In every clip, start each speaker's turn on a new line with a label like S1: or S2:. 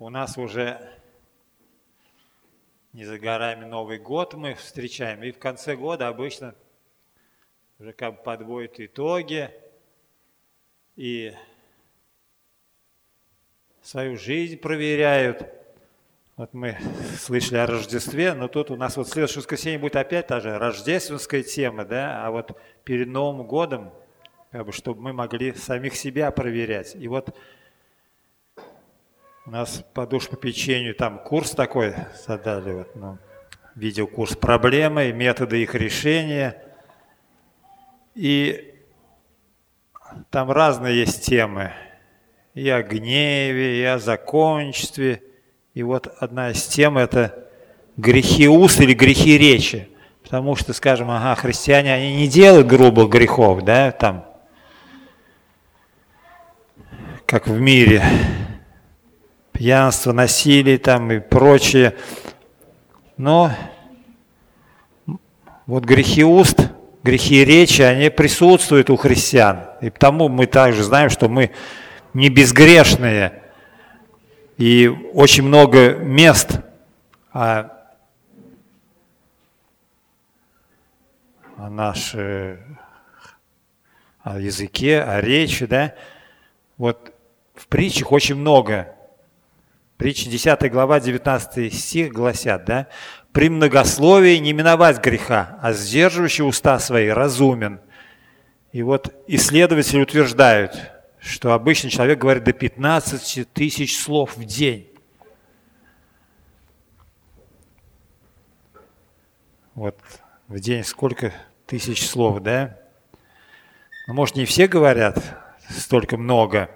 S1: у нас уже не за горами Новый год мы встречаем, и в конце года обычно уже как бы подводят итоги и свою жизнь проверяют. Вот мы слышали о Рождестве, но тут у нас вот следующее воскресенье будет опять та же рождественская тема, да, а вот перед Новым годом, как бы, чтобы мы могли самих себя проверять. И вот нас по печенью там курс такой задали, вот, ну, видеокурс «Проблемы», методы их решения. И там разные есть темы. И о гневе, и о закончестве. И вот одна из тем – это грехи уст или грехи речи. Потому что, скажем, ага, христиане, они не делают грубых грехов, да, там, как в мире пьянство, насилие там и прочее. Но вот грехи уст, грехи речи, они присутствуют у христиан. И потому мы также знаем, что мы не безгрешные. И очень много мест о, о нашей о языке, о речи, да. Вот в притчах очень много Притча 10 глава, 19 стих гласят, да? «При многословии не миновать греха, а сдерживающий уста свои разумен». И вот исследователи утверждают, что обычный человек говорит до 15 тысяч слов в день. Вот в день сколько тысяч слов, да? Ну, может, не все говорят столько много.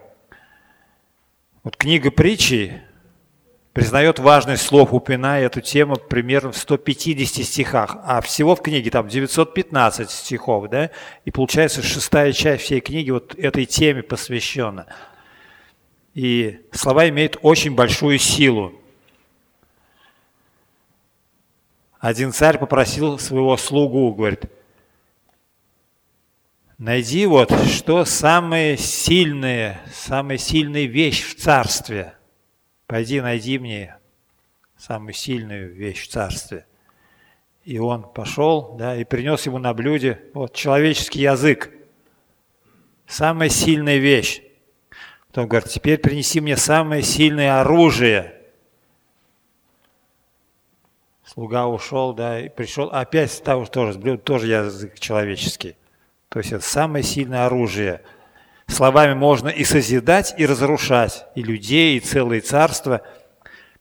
S1: Вот книга притчи признает важность слов, упоминая эту тему примерно в 150 стихах, а всего в книге там 915 стихов, да, и получается шестая часть всей книги вот этой теме посвящена. И слова имеют очень большую силу. Один царь попросил своего слугу, говорит, найди вот, что самые сильные, самая сильная вещь в царстве – пойди найди мне самую сильную вещь в царстве. И он пошел, да, и принес ему на блюде вот человеческий язык. Самая сильная вещь. Потом говорит, теперь принеси мне самое сильное оружие. Слуга ушел, да, и пришел, опять того, тоже, блюдо, тоже язык человеческий. То есть это самое сильное оружие – Словами можно и созидать, и разрушать, и людей, и целые царства.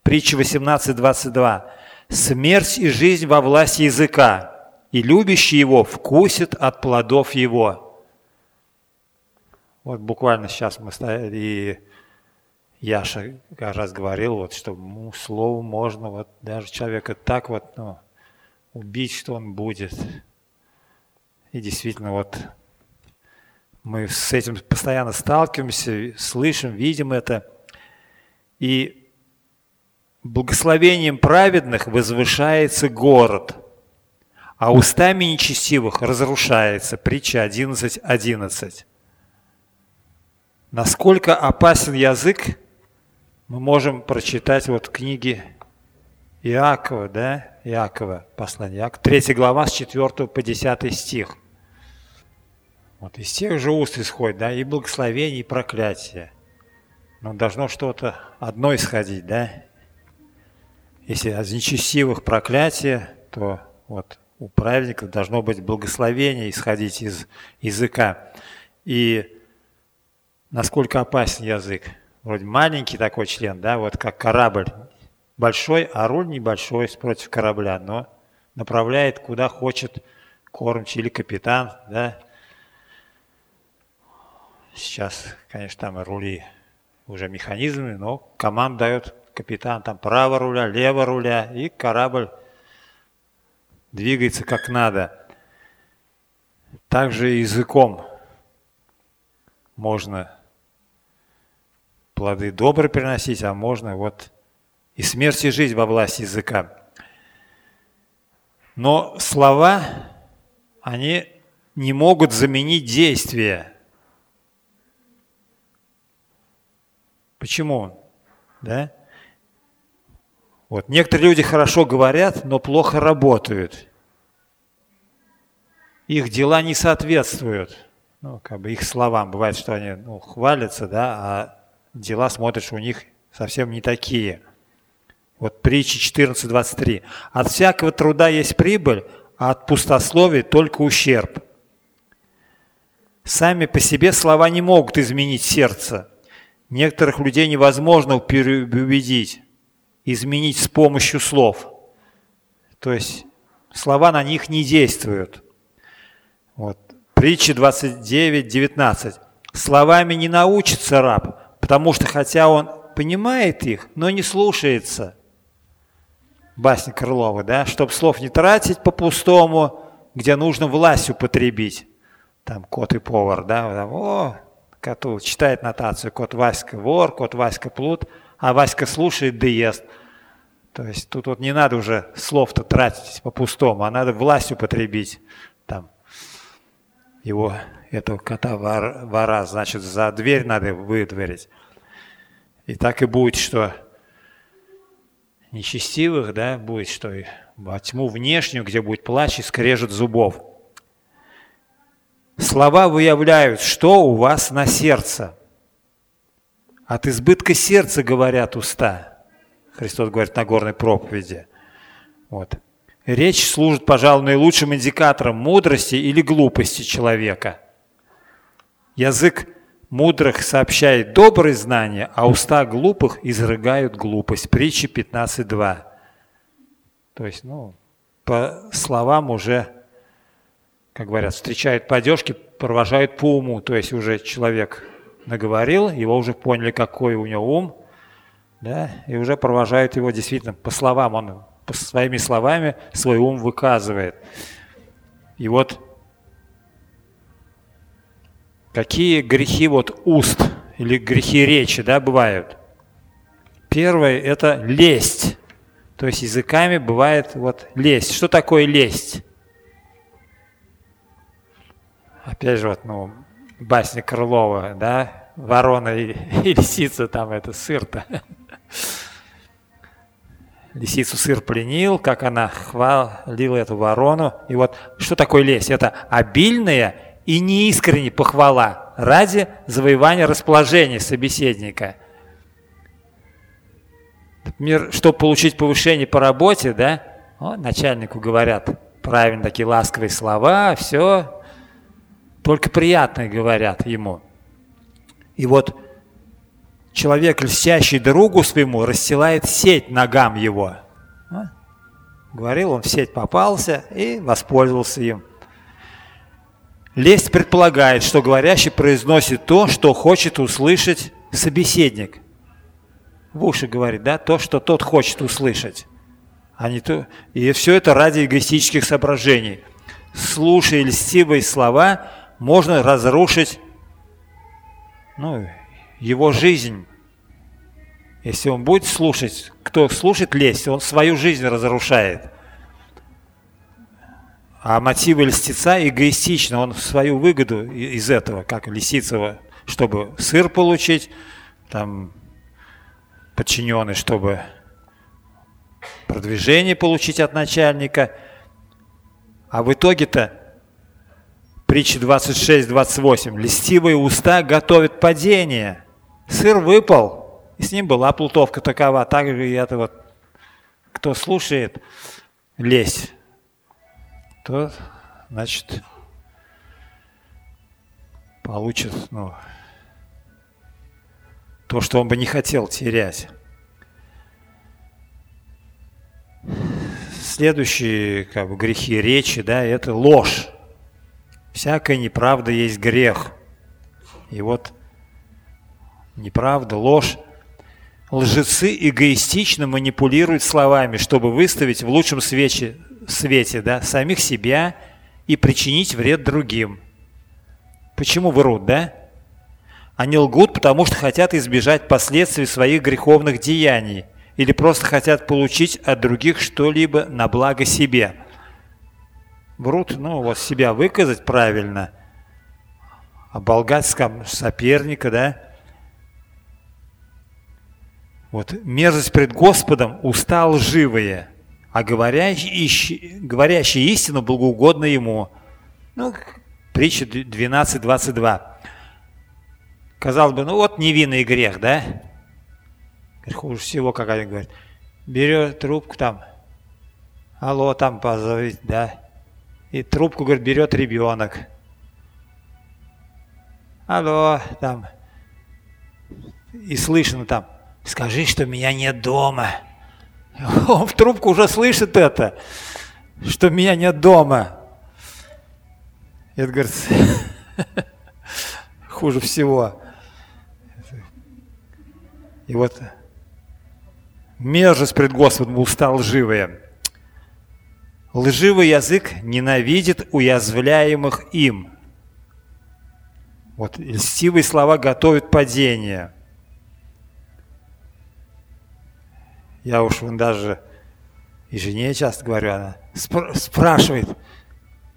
S1: Притча 18.22. «Смерть и жизнь во власти языка, и любящий его вкусит от плодов его». Вот буквально сейчас мы стояли, и Яша как раз говорил, вот, что ну, слову можно вот даже человека так вот ну, убить, что он будет. И действительно вот мы с этим постоянно сталкиваемся, слышим, видим это. И благословением праведных возвышается город, а устами нечестивых разрушается. Притча 11.11. 11. Насколько опасен язык, мы можем прочитать вот книги Иакова, да, Иакова, послание Иакова, 3 глава с 4 по 10 стих. Вот из тех же уст исходит, да, и благословение, и проклятие. Но должно что-то одно исходить, да? Если от нечестивых проклятие, то вот у праведников должно быть благословение исходить из языка. И насколько опасен язык? Вроде маленький такой член, да, вот как корабль. Большой, а руль небольшой против корабля, но направляет куда хочет кормчий или капитан, да, Сейчас, конечно, там рули уже механизмы, но команд дает капитан там право руля, лево руля, и корабль двигается как надо. Также языком можно плоды добрые приносить, а можно вот и смерть и жизнь во власти языка. Но слова, они не могут заменить действия. Почему? Да? Вот. Некоторые люди хорошо говорят, но плохо работают. Их дела не соответствуют ну, как бы их словам. Бывает, что они ну, хвалятся, да, а дела смотришь у них совсем не такие. Вот притча 14.23. От всякого труда есть прибыль, а от пустословия только ущерб. Сами по себе слова не могут изменить сердце. Некоторых людей невозможно переубедить, изменить с помощью слов. То есть слова на них не действуют. Вот. Притча 29, 19. Словами не научится раб, потому что хотя он понимает их, но не слушается. Басня Крылова, да? Чтоб слов не тратить по-пустому, где нужно власть употребить там кот и повар, да, о, коту читает нотацию, кот Васька вор, кот Васька плут, а Васька слушает да ест. То есть тут вот не надо уже слов-то тратить по-пустому, а надо власть употребить. Там его, этого кота вор, вора, значит, за дверь надо выдворить. И так и будет, что нечестивых, да, будет, что и во тьму внешнюю, где будет плач и скрежет зубов – Слова выявляют, что у вас на сердце. От избытка сердца говорят уста. Христос говорит на горной проповеди. Вот. Речь служит, пожалуй, наилучшим индикатором мудрости или глупости человека. Язык мудрых сообщает добрые знания, а уста глупых изрыгают глупость. Притча 15.2. То есть, ну, по словам уже как говорят, встречают по одежке, провожают по уму. То есть уже человек наговорил, его уже поняли, какой у него ум, да, и уже провожают его действительно по словам, он по своими словами свой ум выказывает. И вот какие грехи вот уст или грехи речи, да, бывают? Первое – это лесть. То есть языками бывает вот лесть. Что такое лесть? Опять же, вот, ну, басня Крылова, да, ворона и, и лисица, там это сыр-то. Лисицу сыр пленил, как она хвалила эту ворону. И вот что такое лесть? Это обильная и неискренняя похвала ради завоевания расположения собеседника. Например, чтобы получить повышение по работе, да, о, начальнику говорят правильно такие ласковые слова, все, только приятное говорят ему. И вот человек, льстящий другу своему, расстилает сеть ногам его. А? Говорил, он в сеть попался и воспользовался им. Лесть предполагает, что говорящий произносит то, что хочет услышать собеседник. В уши говорит, да, то, что тот хочет услышать. А не то... И все это ради эгоистических соображений. Слушая льстивые слова, можно разрушить ну, его жизнь. Если он будет слушать, кто слушает лесть, он свою жизнь разрушает. А мотивы льстеца эгоистичны, он свою выгоду из этого, как Лисицева, чтобы сыр получить, там подчиненный, чтобы продвижение получить от начальника. А в итоге-то Притча 26-28. Листивые уста готовят падение. Сыр выпал, и с ним была плутовка такова. Так же и это вот, кто слушает лезь, то, значит, получит, ну, то, что он бы не хотел терять. Следующие как бы, грехи речи, да, это ложь. Всякая неправда есть грех. И вот неправда, ложь. Лжецы эгоистично манипулируют словами, чтобы выставить в лучшем свете, свете да, самих себя и причинить вред другим. Почему врут, да? Они лгут, потому что хотят избежать последствий своих греховных деяний или просто хотят получить от других что-либо на благо себе – врут, ну, вот себя выказать правильно, оболгать соперника, да. Вот мерзость пред Господом уста лживые, а говорящий, говорящий истину благоугодно ему. Ну, притча 12.22. Казалось бы, ну вот невинный грех, да? Хуже всего, как они говорят. Берет трубку там, алло, там позовите, да? И трубку, говорит, берет ребенок. Алло, там. И слышно там, скажи, что меня нет дома. Он в трубку уже слышит это, что меня нет дома. Это, говорит, хуже всего. И вот мерзость пред Господом уста лживые. Лживый язык ненавидит уязвляемых им. Вот льстивые слова готовят падение. Я уж вон даже и жене часто говорю, она спр- спрашивает,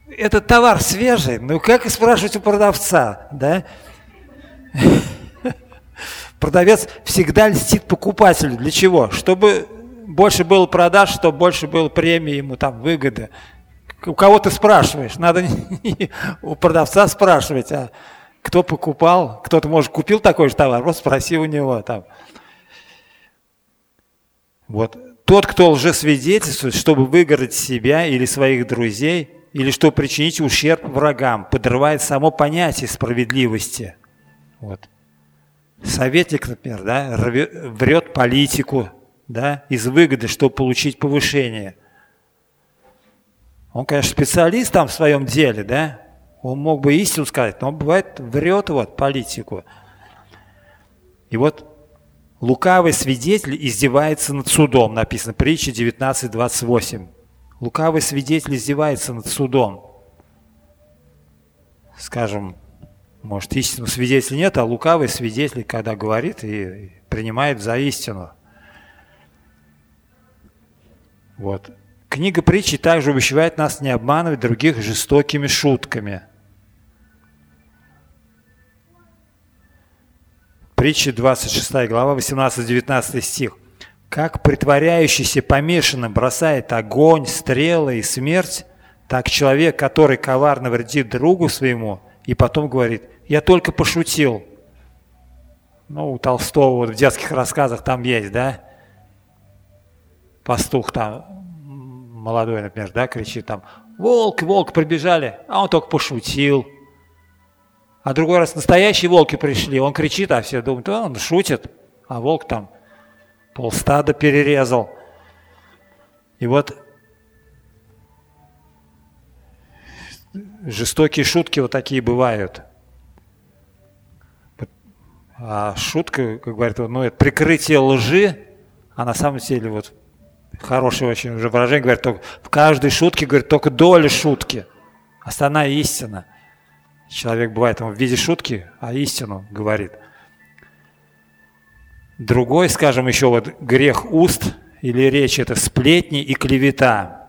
S1: этот товар свежий, ну как спрашивать у продавца, да? Продавец всегда льстит покупателю. Для чего? Чтобы больше было продаж, чтобы больше было премии ему, там, выгоды. У кого ты спрашиваешь? Надо у продавца спрашивать, а кто покупал, кто-то, может, купил такой же товар, просто спроси у него там. Вот. Тот, кто лжесвидетельствует, чтобы выгородить себя или своих друзей, или чтобы причинить ущерб врагам, подрывает само понятие справедливости. Вот. Советник, например, да, врет политику да, из выгоды, чтобы получить повышение. Он, конечно, специалист там в своем деле, да, он мог бы истину сказать, но он бывает врет вот политику. И вот лукавый свидетель издевается над судом, написано притча 19.28. Лукавый свидетель издевается над судом. Скажем, может, истинного свидетеля нет, а лукавый свидетель, когда говорит и принимает за истину. Вот. Книга притчи также увещевает нас не обманывать других жестокими шутками. Притча 26 глава, 18-19 стих. «Как притворяющийся помешанным бросает огонь, стрелы и смерть, так человек, который коварно вредит другу своему, и потом говорит, я только пошутил. Ну, у Толстого вот в детских рассказах там есть, да? Пастух там, молодой, например, да, кричит там, волк, волк прибежали, а он только пошутил. А другой раз настоящие волки пришли, он кричит, а все думают, а он шутит, а волк там полстада перерезал. И вот жестокие шутки вот такие бывают. А шутка, как говорят, ну, это прикрытие лжи, а на самом деле вот хорошее очень уже выражение, говорят, только, в каждой шутке, говорит, только доля шутки. Основная истина. Человек бывает он в виде шутки, а истину говорит. Другой, скажем, еще вот грех уст или речь – это сплетни и клевета.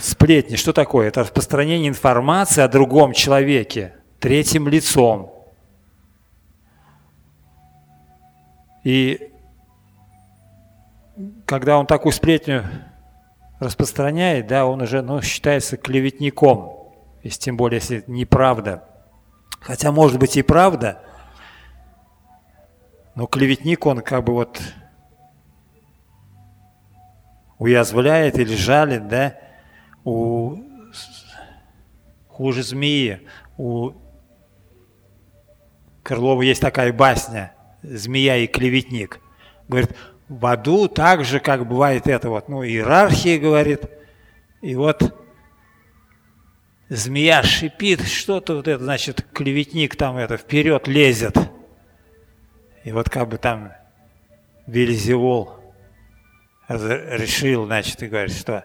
S1: Сплетни, что такое? Это распространение информации о другом человеке третьим лицом. И когда он такую сплетню распространяет, да, он уже ну, считается клеветником, если, тем более, если это неправда. Хотя, может быть, и правда, но клеветник, он как бы вот уязвляет или жалит, да, у хуже змеи, у Крылова есть такая басня «Змея и клеветник». Говорит, в аду так же, как бывает это вот, ну, иерархия, говорит, и вот змея шипит, что-то вот это, значит, клеветник там это вперед лезет. И вот как бы там Велизевол решил, значит, и говорит, что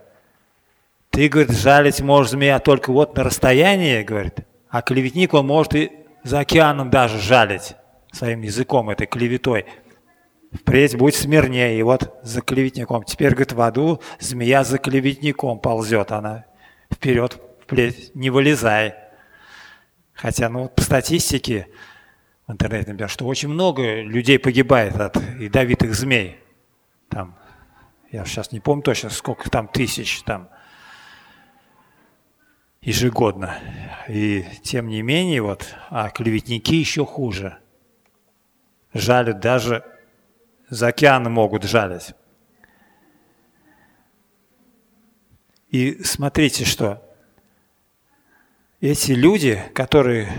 S1: ты, говорит, жалить можешь змея только вот на расстоянии, говорит, а клеветник он может и за океаном даже жалить своим языком, этой клеветой. Впредь будь смирнее. И вот за клеветником. Теперь, говорит, в аду змея за клеветником ползет. Она вперед, вплеть, не вылезай. Хотя, ну, по статистике, в интернете, например, что очень много людей погибает от ядовитых змей. Там, я сейчас не помню точно, сколько там тысяч там ежегодно. И тем не менее, вот, а клеветники еще хуже. Жалят даже, за океаны могут жалить. И смотрите, что эти люди, которые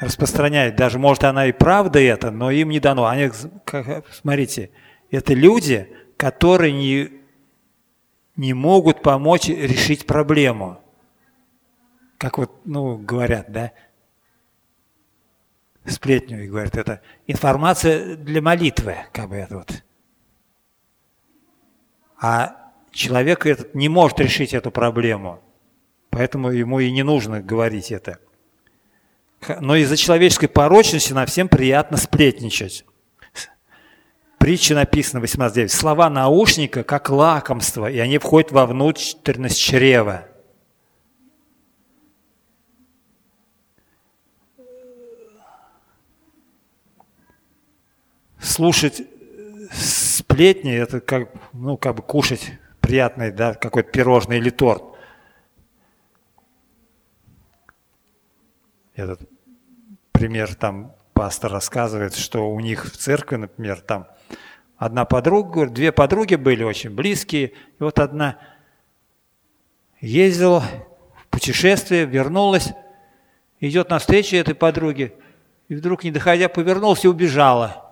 S1: распространяют, даже может она и правда это, но им не дано. Они, как, смотрите, это люди, которые не, не могут помочь решить проблему. Как вот, ну, говорят, да, сплетню, и говорят, это информация для молитвы, как бы это вот. А человек этот не может решить эту проблему, поэтому ему и не нужно говорить это. Но из-за человеческой порочности нам всем приятно сплетничать. Притча написана 18.9. Слова наушника как лакомство, и они входят во внутренность чрева. Слушать сплетни – это как, ну, как бы кушать приятный, да, какой-то пирожный или торт. Этот пример там пастор рассказывает, что у них в церкви, например, там одна подруга, две подруги были очень близкие, и вот одна ездила в путешествие, вернулась, идет навстречу этой подруге, и вдруг, не доходя, повернулась и убежала.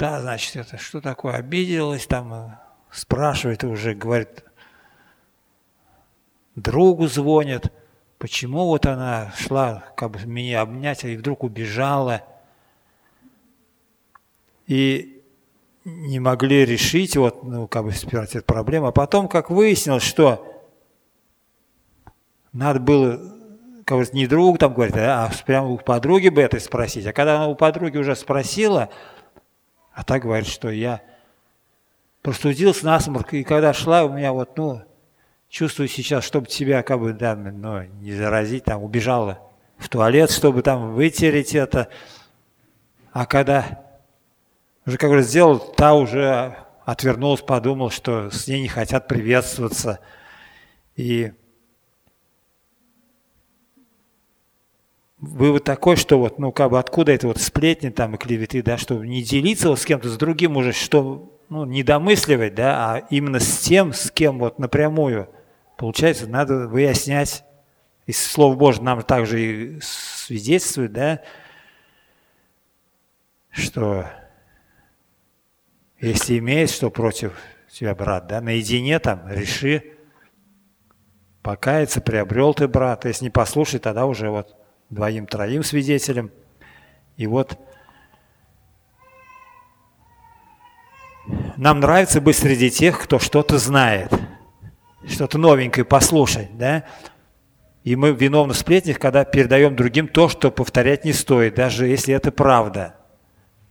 S1: Да, значит, это что такое, обиделась, там спрашивает уже, говорит, другу звонит, почему вот она шла как бы меня обнять, и вдруг убежала. И не могли решить вот, ну, как бы сперва эту проблему. А потом, как выяснилось, что надо было, как бы не друг там говорит, а прямо у подруги бы это спросить. А когда она у подруги уже спросила, а так говорит, что я простудился насморк, и когда шла, у меня вот, ну, чувствую сейчас, чтобы тебя как бы, да, ну, не заразить, там, убежала в туалет, чтобы там вытереть это. А когда уже, как бы сделал, та уже отвернулась, подумал, что с ней не хотят приветствоваться. И вывод такой, что вот, ну, как бы откуда это вот сплетни там и клеветы, да, чтобы не делиться вот с кем-то, с другим уже, что ну, не домысливать, да, а именно с тем, с кем вот напрямую. Получается, надо выяснять, и Слово Божье нам также и свидетельствует, да, что если имеет что против тебя, брат, да, наедине там реши, покаяться, приобрел ты брат, если не послушай, тогда уже вот двоим-троим свидетелем. И вот нам нравится быть среди тех, кто что-то знает, что-то новенькое послушать, да? И мы виновны в сплетнях, когда передаем другим то, что повторять не стоит, даже если это правда.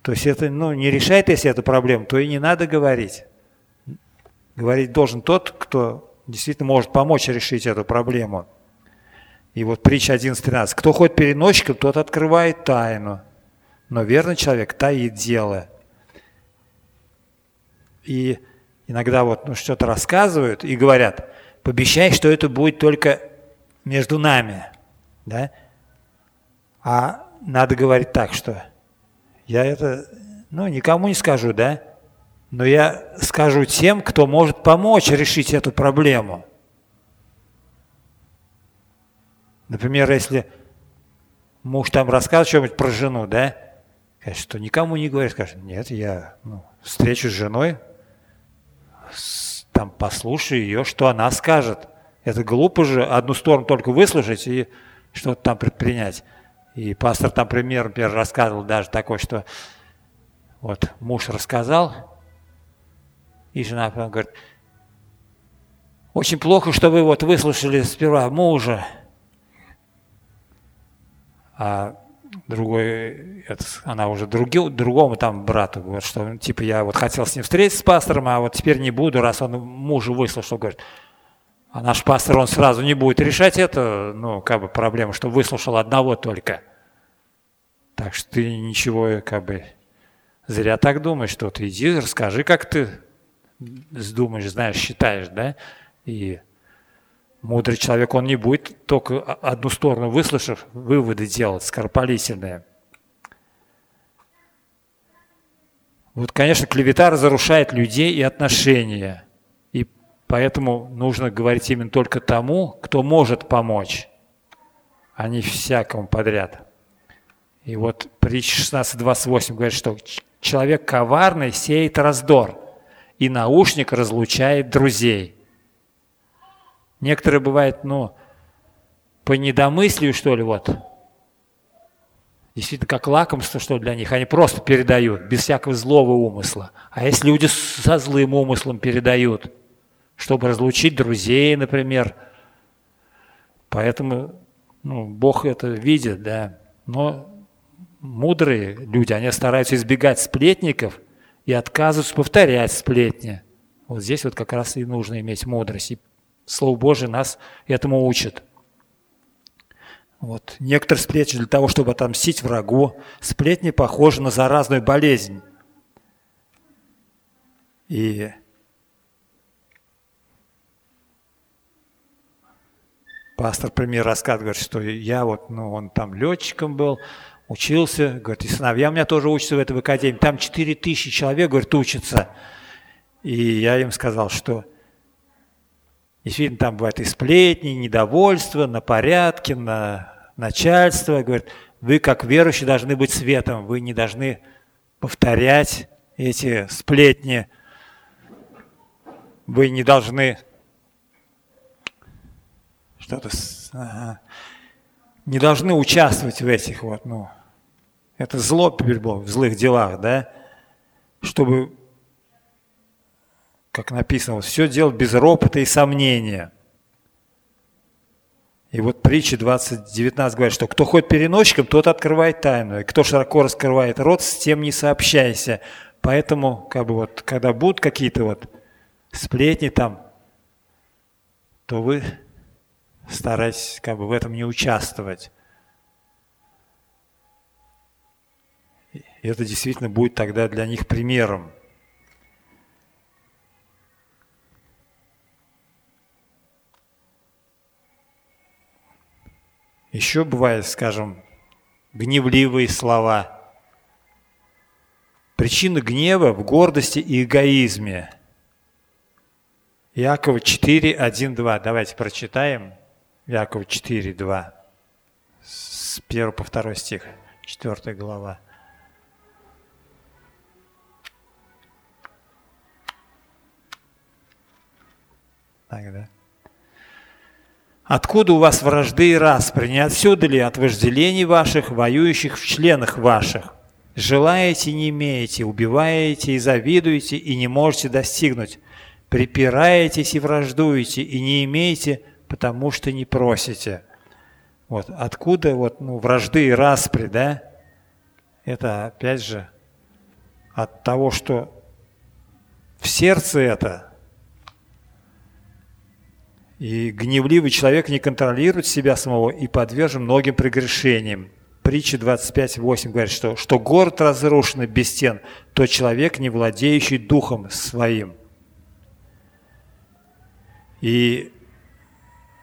S1: То есть это ну, не решает, если это проблема, то и не надо говорить. Говорить должен тот, кто действительно может помочь решить эту проблему. И вот притча 11.13. Кто ходит переносчиком, тот открывает тайну. Но верный человек таит дело – и иногда вот ну, что-то рассказывают и говорят, пообещай, что это будет только между нами, да? А надо говорить так, что я это, ну, никому не скажу, да? Но я скажу тем, кто может помочь решить эту проблему. Например, если муж там рассказывает что-нибудь про жену, да? Скажет, что никому не говорит, скажет, нет, я ну, встречусь с женой, там послушай ее, что она скажет. Это глупо же одну сторону только выслушать и что-то там предпринять. И пастор там пример, например, рассказывал даже такой, что вот муж рассказал, и жена говорит, очень плохо, что вы вот выслушали сперва мужа, а другой, это, она уже други, другому там брату говорит, что типа я вот хотел с ним встретиться с пастором, а вот теперь не буду, раз он мужу выслушал, говорит, а наш пастор, он сразу не будет решать это, ну, как бы проблему, что выслушал одного только. Так что ты ничего как бы зря так думаешь, что ты иди, расскажи, как ты думаешь, знаешь, считаешь, да? И мудрый человек, он не будет только одну сторону выслушав, выводы делать скоропалительные. Вот, конечно, клевета разрушает людей и отношения. И поэтому нужно говорить именно только тому, кто может помочь, а не всякому подряд. И вот притча 16.28 говорит, что человек коварный сеет раздор, и наушник разлучает друзей. Некоторые бывают, ну, по недомыслию, что ли, вот, действительно как лакомство, что для них, они просто передают, без всякого злого умысла. А если люди со злым умыслом передают, чтобы разлучить друзей, например, поэтому ну, Бог это видит, да, но мудрые люди, они стараются избегать сплетников и отказываются повторять сплетни. Вот здесь вот как раз и нужно иметь мудрость. И Слово Божие нас этому учит. Вот. Некоторые сплетни для того, чтобы отомстить врагу. Сплетни похожи на заразную болезнь. И пастор пример рассказывает, говорит, что я вот, ну, он там летчиком был, учился, говорит, и сыновья у меня тоже учатся в этой академии. Там 4 тысячи человек, говорит, учатся. И я им сказал, что Действительно, там бывают и сплетни, и недовольство на порядке, на начальство. Говорит, вы как верующие должны быть светом, вы не должны повторять эти сплетни. Вы не должны что-то ага, не должны участвовать в этих вот, ну, это зло теперь в злых делах, да, чтобы как написано, все делать без ропота и сомнения. И вот притча 20.19 говорит, что кто ходит переносчиком, тот открывает тайну. И кто широко раскрывает рот, с тем не сообщайся. Поэтому, как бы вот, когда будут какие-то вот сплетни там, то вы старайтесь как бы в этом не участвовать. И это действительно будет тогда для них примером. Еще бывает, скажем, гневливые слова. Причина гнева в гордости и эгоизме. Якова 4, 1, 2. Давайте прочитаем. Якова 4, 2. С 1 по 2 стих, 4 глава. Так, да? Откуда у вас вражды и распри? Не отсюда ли от вожделений ваших, воюющих в членах ваших? Желаете, не имеете, убиваете и завидуете, и не можете достигнуть. Припираетесь и враждуете, и не имеете, потому что не просите. Вот откуда вот ну, вражды и распри, да? Это опять же от того, что в сердце это – и гневливый человек не контролирует себя самого и подвержен многим прегрешениям. Притча 25.8 говорит, что, что город разрушен без стен, то человек, не владеющий духом своим. И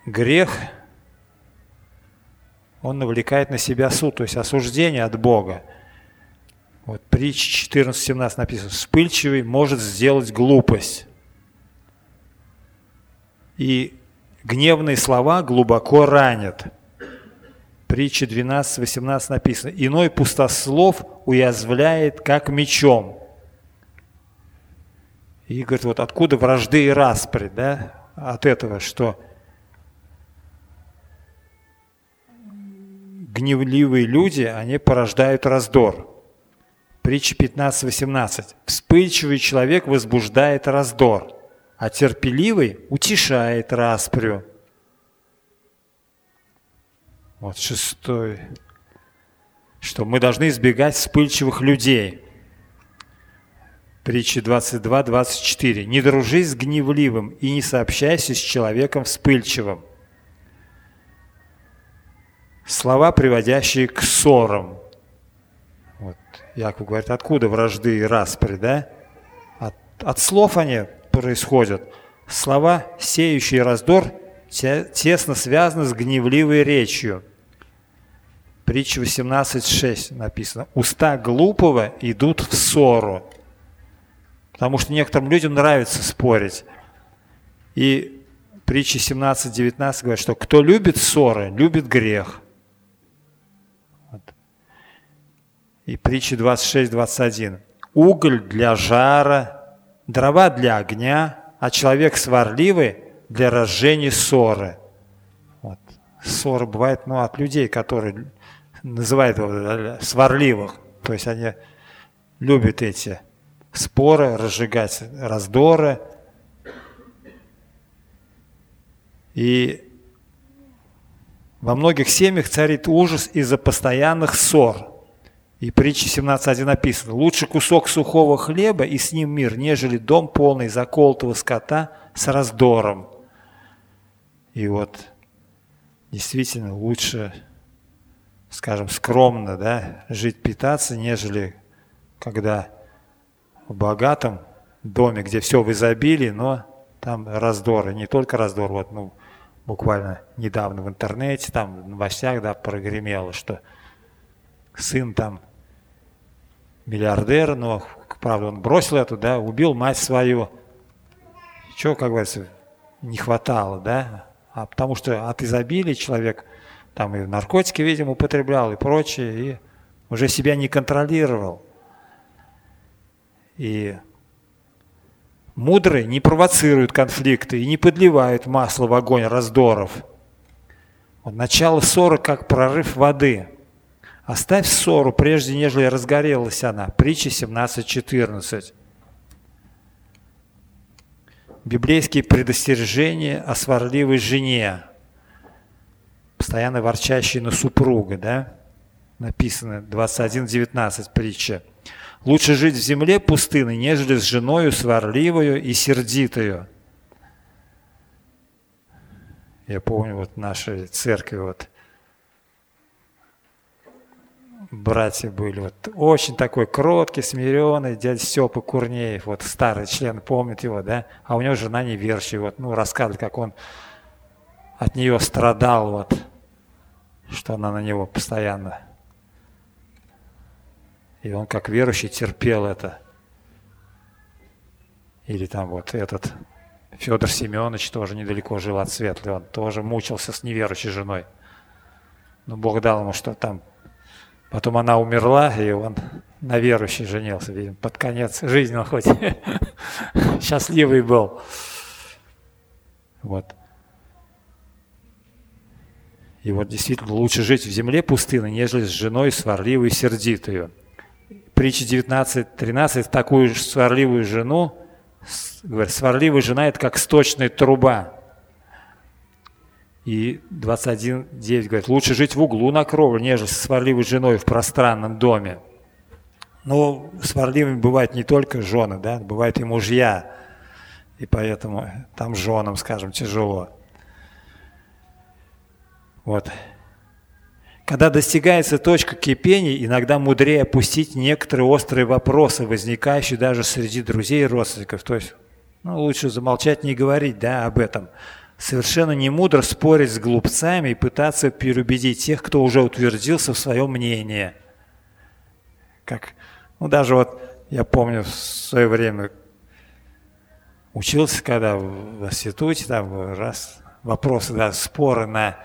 S1: грех, он навлекает на себя суд, то есть осуждение от Бога. Вот притча 14.17 написано, вспыльчивый может сделать глупость. И Гневные слова глубоко ранят. Притча 12-18 написано. Иной пустослов уязвляет, как мечом. И говорит, вот откуда вражды и распри, да, от этого, что гневливые люди, они порождают раздор. Притча 15-18. Вспыльчивый человек возбуждает раздор а терпеливый утешает распрю. Вот шестой, что мы должны избегать вспыльчивых людей. Притча 22-24. «Не дружи с гневливым и не сообщайся с человеком вспыльчивым». Слова, приводящие к ссорам. Яков говорит, откуда вражды и распри, да? От, от слов они происходят. Слова, сеющие раздор, тесно связаны с гневливой речью. Притча 18.6 написано. Уста глупого идут в ссору. Потому что некоторым людям нравится спорить. И притча 17.19 говорит, что кто любит ссоры, любит грех. Вот. И притча 26.21. Уголь для жара, дрова для огня, а человек сварливый для разжения ссоры. Вот. Ссоры бывают ну, от людей, которые называют его сварливых. То есть они любят эти споры, разжигать раздоры. И во многих семьях царит ужас из-за постоянных ссор. И притча 17.1 написано, «Лучше кусок сухого хлеба и с ним мир, нежели дом полный заколотого скота с раздором». И вот действительно лучше, скажем, скромно да, жить, питаться, нежели когда в богатом доме, где все в изобилии, но там раздоры, не только раздор, вот, ну, буквально недавно в интернете, там в новостях, да, прогремело, что сын там миллиардер, но, правда, он бросил эту, да, убил мать свою. Чего, как говорится, не хватало, да? А потому что от изобилия человек там и наркотики, видимо, употреблял и прочее, и уже себя не контролировал. И мудрые не провоцируют конфликты и не подливают масло в огонь раздоров. Вот начало ссоры как прорыв воды. Оставь ссору, прежде нежели разгорелась она. Притча 17.14. Библейские предостережения о сварливой жене, постоянно ворчащей на супруга, да? Написано 21.19 притча. Лучше жить в земле пустыной, нежели с женою сварливою и сердитою. Я помню, вот в нашей церкви вот братья были вот очень такой кроткий, смиренный, дядя Степа Курнеев, вот старый член, помнит его, да, а у него жена неверующая, вот, ну, рассказывает, как он от нее страдал, вот, что она на него постоянно и он как верующий терпел это. Или там вот этот Федор Семенович тоже недалеко жил от Светлой, он тоже мучился с неверующей женой. Но Бог дал ему, что там Потом она умерла, и он на верующей женился, видимо, под конец жизни он хоть счастливый был. Вот. И вот действительно лучше жить в земле пустыны, нежели с женой сварливой и сердитую притча 19.13, такую же сварливую жену, говорит, сварливая жена – это как сточная труба. И 21.9 говорит, лучше жить в углу на кровле, нежели с сварливой женой в пространном доме. Но сварливыми бывают не только жены, да, бывают и мужья. И поэтому там женам, скажем, тяжело. Вот. Когда достигается точка кипения, иногда мудрее опустить некоторые острые вопросы, возникающие даже среди друзей и родственников. То есть ну, лучше замолчать, не говорить да, об этом. Совершенно не мудро спорить с глупцами и пытаться переубедить тех, кто уже утвердился в своем мнении. Как, ну даже вот я помню в свое время учился, когда в институте, там раз вопросы, да, споры на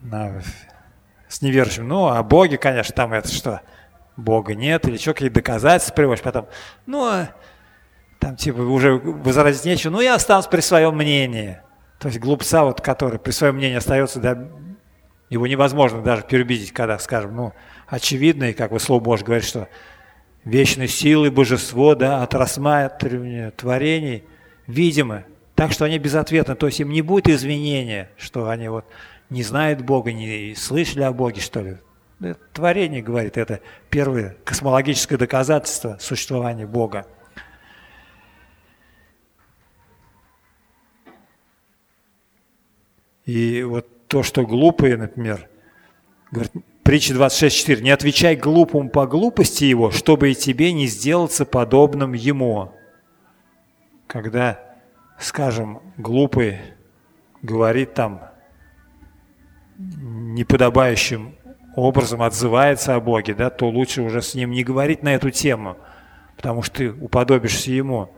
S1: на, с неверующим. Ну, а Боге, конечно, там это что? Бога нет, или что, какие доказательства приводишь, потом, ну, там типа уже возразить нечего, ну, я останусь при своем мнении. То есть глупца, вот, который при своем мнении остается, да, его невозможно даже переубедить, когда, скажем, ну, очевидно, и как вы Слово Божье говорит, что вечной силы божество, да, от рассматривания творений, видимо, так что они безответны, то есть им не будет извинения, что они вот не знают Бога, не слышали о Боге, что ли. Творение говорит, это первое космологическое доказательство существования Бога. И вот то, что глупые, например, говорят, Притча 26.4. «Не отвечай глупому по глупости его, чтобы и тебе не сделаться подобным ему». Когда, скажем, глупый говорит там неподобающим образом отзывается о Боге, да, то лучше уже с ним не говорить на эту тему, потому что ты уподобишься ему.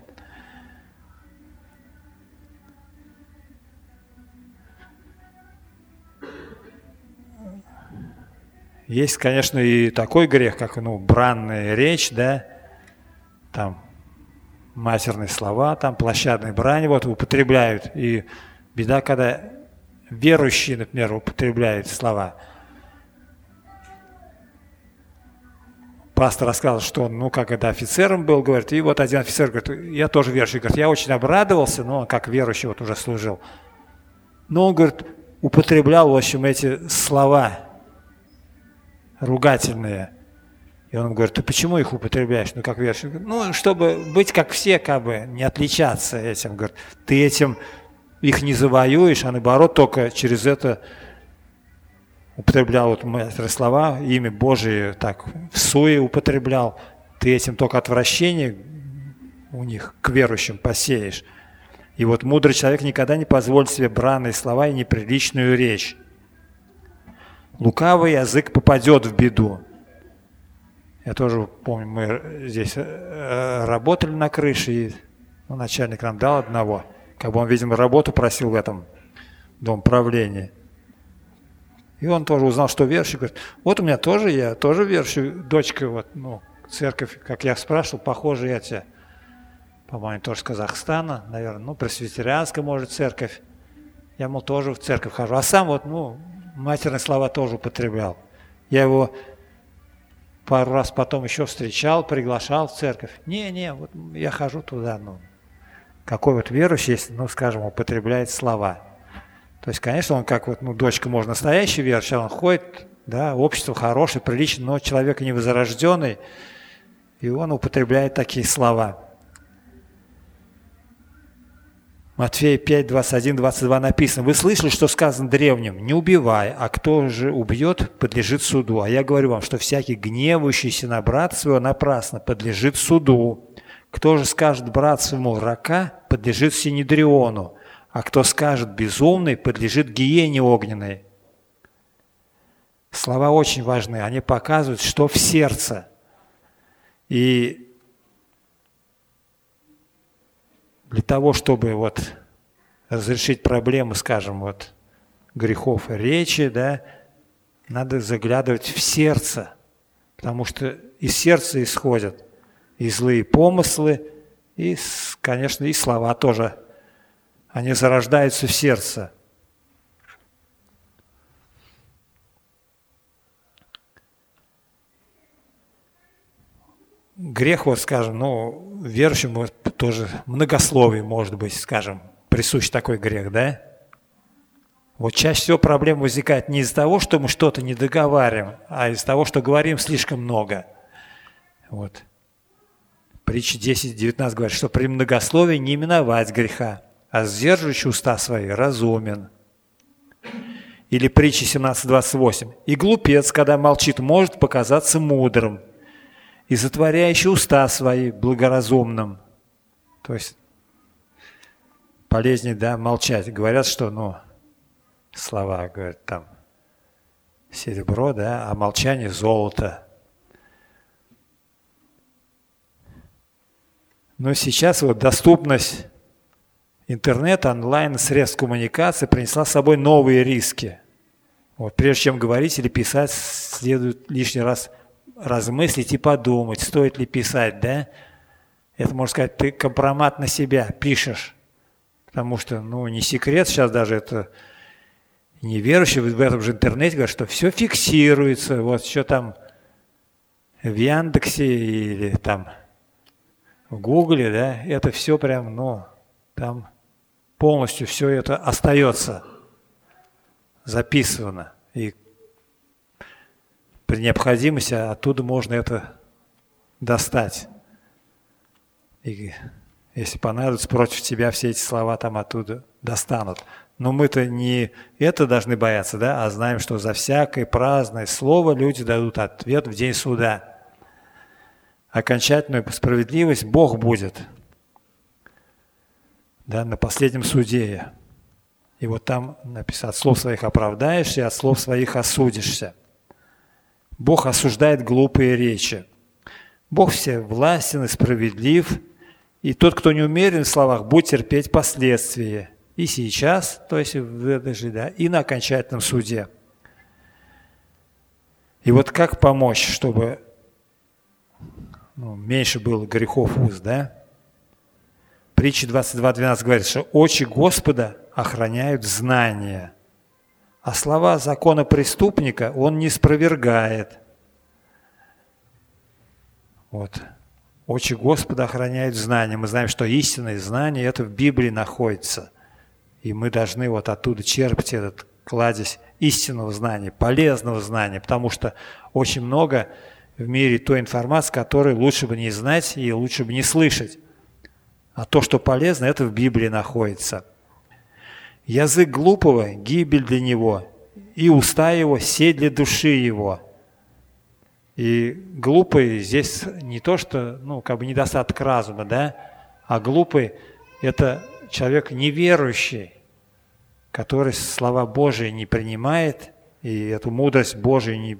S1: Есть, конечно, и такой грех, как ну, бранная речь, да, там матерные слова, там площадные брани вот употребляют. И беда, когда верующие, например, употребляют слова. Пастор рассказал, что он, ну, как это офицером был, говорит, и вот один офицер говорит, я тоже верующий, говорит, я очень обрадовался, но он как верующий вот уже служил. Но он, говорит, употреблял, в общем, эти слова ругательные. И он говорит, ты почему их употребляешь? Ну, как верующий. Ну, чтобы быть как все, как бы, не отличаться этим. Говорит, ты этим их не завоюешь, а наоборот только через это употреблял вот мастер слова, имя Божие так в суе употреблял, ты этим только отвращение у них к верующим посеешь. И вот мудрый человек никогда не позволит себе бранные слова и неприличную речь. Лукавый язык попадет в беду. Я тоже помню, мы здесь э, работали на крыше, и ну, начальник нам дал одного. Как бы он, видимо, работу просил в этом дом правления. И он тоже узнал, что верующий, говорит, вот у меня тоже, я тоже верующий, дочка, вот, ну, церковь, как я спрашивал, похоже, я тебя, по-моему, тоже с Казахстана, наверное, ну, пресвитерианская, может, церковь. Я, мол, тоже в церковь хожу. А сам вот, ну, матерные слова тоже употреблял. Я его пару раз потом еще встречал, приглашал в церковь. Не-не, вот я хожу туда, ну, какой вот верующий, если, ну, скажем, употребляет слова. То есть, конечно, он как вот, ну, дочка, может, настоящий верующий, он ходит, да, общество хорошее, приличное, но человек невозрожденный, и он употребляет такие слова. Матфея 5, 21, 22 написано, «Вы слышали, что сказано древним? Не убивай, а кто же убьет, подлежит суду. А я говорю вам, что всякий гневающийся на брата своего напрасно подлежит суду. Кто же скажет брат своему рака, подлежит синедриону а кто скажет безумный, подлежит гиене огненной. Слова очень важны, они показывают, что в сердце. И для того, чтобы вот разрешить проблемы, скажем, вот грехов речи, да, надо заглядывать в сердце, потому что из сердца исходят и злые помыслы, и, конечно, и слова тоже они зарождаются в сердце. Грех, вот скажем, ну, верующему тоже многословие, может быть, скажем, присущ такой грех, да? Вот чаще всего проблема возникает не из-за того, что мы что-то не договариваем, а из-за того, что говорим слишком много. Вот. Притча 10.19 говорит, что при многословии не именовать греха а сдерживающий уста свои разумен. Или притча 17.28. «И глупец, когда молчит, может показаться мудрым, и затворяющий уста свои благоразумным». То есть полезнее, да, молчать. Говорят, что, ну, слова, говорят, там, серебро, да, а молчание – золото. Но сейчас вот доступность интернет, онлайн, средств коммуникации принесла с собой новые риски. Вот, прежде чем говорить или писать, следует лишний раз размыслить и подумать, стоит ли писать, да? Это, можно сказать, ты компромат на себя пишешь. Потому что, ну, не секрет, сейчас даже это неверующие в этом же интернете говорят, что все фиксируется, вот что там в Яндексе или там в Гугле, да, это все прям, ну, там полностью все это остается записано. И при необходимости оттуда можно это достать. И если понадобится, против тебя все эти слова там оттуда достанут. Но мы-то не это должны бояться, да, а знаем, что за всякое праздное слово люди дадут ответ в день суда. Окончательную справедливость Бог будет да, на последнем суде. И вот там написано, от слов своих оправдаешься, от слов своих осудишься. Бог осуждает глупые речи. Бог все властен и справедлив, и тот, кто не умерен в словах, будет терпеть последствия. И сейчас, то есть в этой же, да, и на окончательном суде. И вот как помочь, чтобы ну, меньше было грехов уст, да? Притча 22.12 говорит, что очи Господа охраняют знания, а слова закона преступника он не спровергает. Вот. Очи Господа охраняют знания. Мы знаем, что истинное знание это в Библии находится. И мы должны вот оттуда черпать этот кладезь истинного знания, полезного знания, потому что очень много в мире той информации, которую лучше бы не знать и лучше бы не слышать. А то, что полезно, это в Библии находится. Язык глупого – гибель для него, и уста его – сеть для души его. И глупый здесь не то, что, ну, как бы недостаток разума, да, а глупый – это человек неверующий, который слова Божии не принимает и эту мудрость Божию не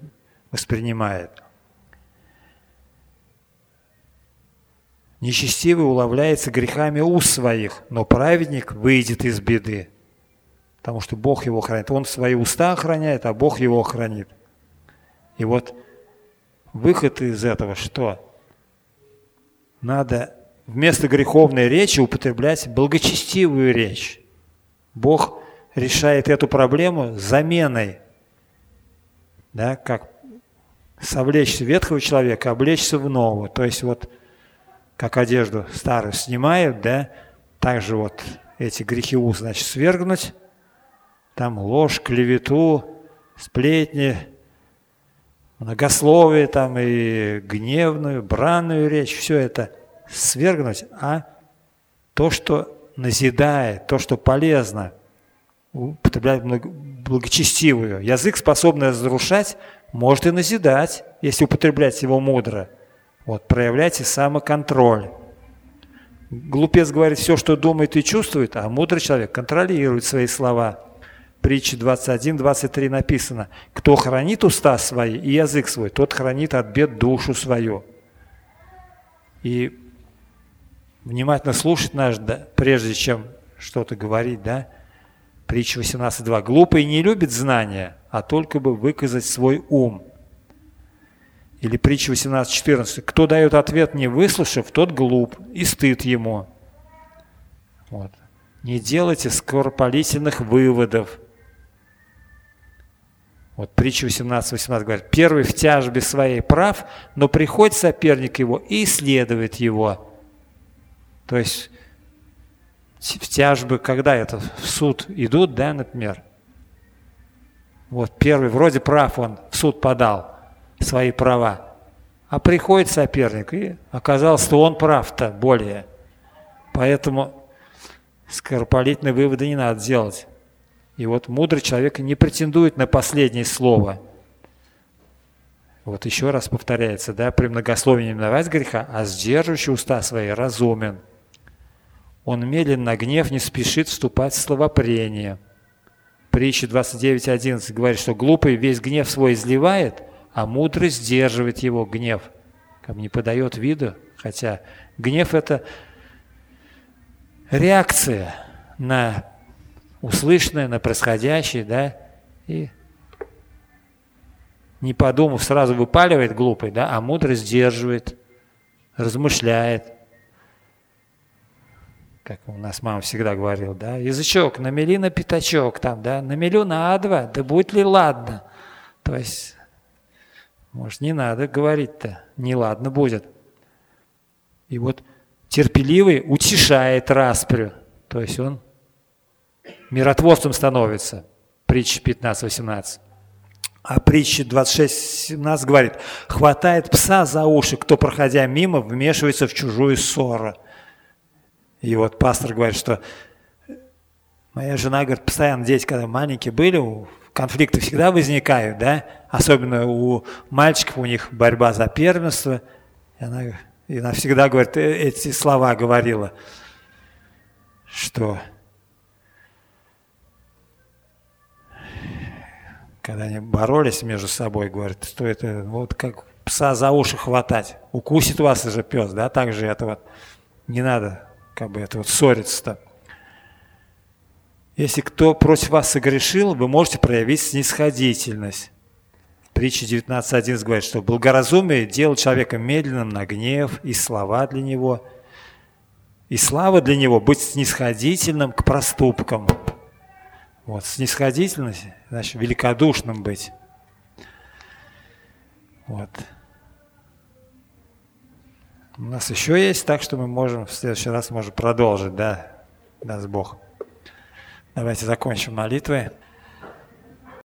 S1: воспринимает – Нечестивый уловляется грехами уст своих, но праведник выйдет из беды. Потому что Бог его хранит. Он свои уста охраняет, а Бог его хранит. И вот выход из этого что? Надо вместо греховной речи употреблять благочестивую речь. Бог решает эту проблему заменой. Да, как совлечь ветхого человека, облечься в нового. То есть вот как одежду старую снимают, да, также вот эти грехи уст, значит, свергнуть, там ложь, клевету, сплетни, многословие там и гневную, бранную речь, все это свергнуть, а то, что назидает, то, что полезно, употреблять благочестивую. Язык, способный разрушать, может и назидать, если употреблять его мудро – вот, проявляйте самоконтроль. Глупец говорит все, что думает и чувствует, а мудрый человек контролирует свои слова. Притча 21-23 написано, кто хранит уста свои и язык свой, тот хранит от бед душу свою. И внимательно слушать наш, да, прежде чем что-то говорить, да, Притча 18.2. Глупый не любит знания, а только бы выказать свой ум. Или притча 18.14. Кто дает ответ, не выслушав, тот глуп, и стыд ему. Вот. Не делайте скоропалительных выводов. Вот притча 18.18 18 говорит, первый в тяжбе своей прав, но приходит соперник его и исследует его. То есть в тяжбы, когда это, в суд идут, да, например. Вот первый вроде прав он в суд подал – свои права. А приходит соперник, и оказалось, что он прав-то более. Поэтому скоропалительные выводы не надо делать. И вот мудрый человек не претендует на последнее слово. Вот еще раз повторяется, да, при многословии не миновать греха, а сдерживающий уста свои разумен. Он медленно гнев не спешит вступать в словопрение. Притча 29.11 говорит, что глупый весь гнев свой изливает – а мудрый сдерживает его гнев, как не подает виду, хотя гнев – это реакция на услышанное, на происходящее, да, и не подумав, сразу выпаливает глупый, да, а мудрый сдерживает, размышляет. Как у нас мама всегда говорила, да, язычок, намели на пятачок там, да, намелю на два, да будет ли ладно. То есть может, не надо говорить-то, неладно будет. И вот терпеливый утешает распрю, то есть он миротворцем становится. Притча 15-18. А притча 26-17 говорит, хватает пса за уши, кто, проходя мимо, вмешивается в чужую ссору. И вот пастор говорит, что Моя жена говорит, постоянно дети, когда маленькие были, конфликты всегда возникают, да, особенно у мальчиков, у них борьба за первенство. И она, и она всегда говорит, «Э, эти слова говорила, что когда они боролись между собой, говорит, что это вот как пса за уши хватать. Укусит вас же пес, да, так же это вот не надо как бы это вот ссориться-то. Если кто против вас согрешил, вы можете проявить снисходительность. Притча 19.11 говорит, что благоразумие делает человека медленным на гнев, и слова для него, и слава для него быть снисходительным к проступкам. Вот, снисходительность, значит, великодушным быть. Вот. У нас еще есть, так что мы можем в следующий раз можем продолжить, да, даст Бог. Давайте закончим молитвой.